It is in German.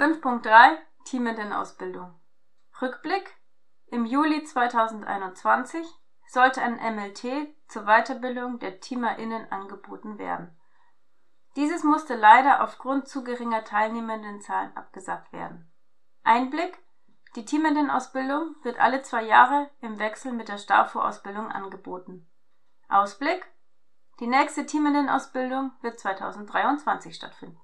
5.3 Teamintenausbildung Rückblick Im Juli 2021 sollte ein MLT zur Weiterbildung der TeamerInnen angeboten werden. Dieses musste leider aufgrund zu geringer Teilnehmendenzahlen abgesagt werden. Einblick Die Teamenden-Ausbildung wird alle zwei Jahre im Wechsel mit der STAFO-Ausbildung angeboten. Ausblick Die nächste Teamenden-Ausbildung wird 2023 stattfinden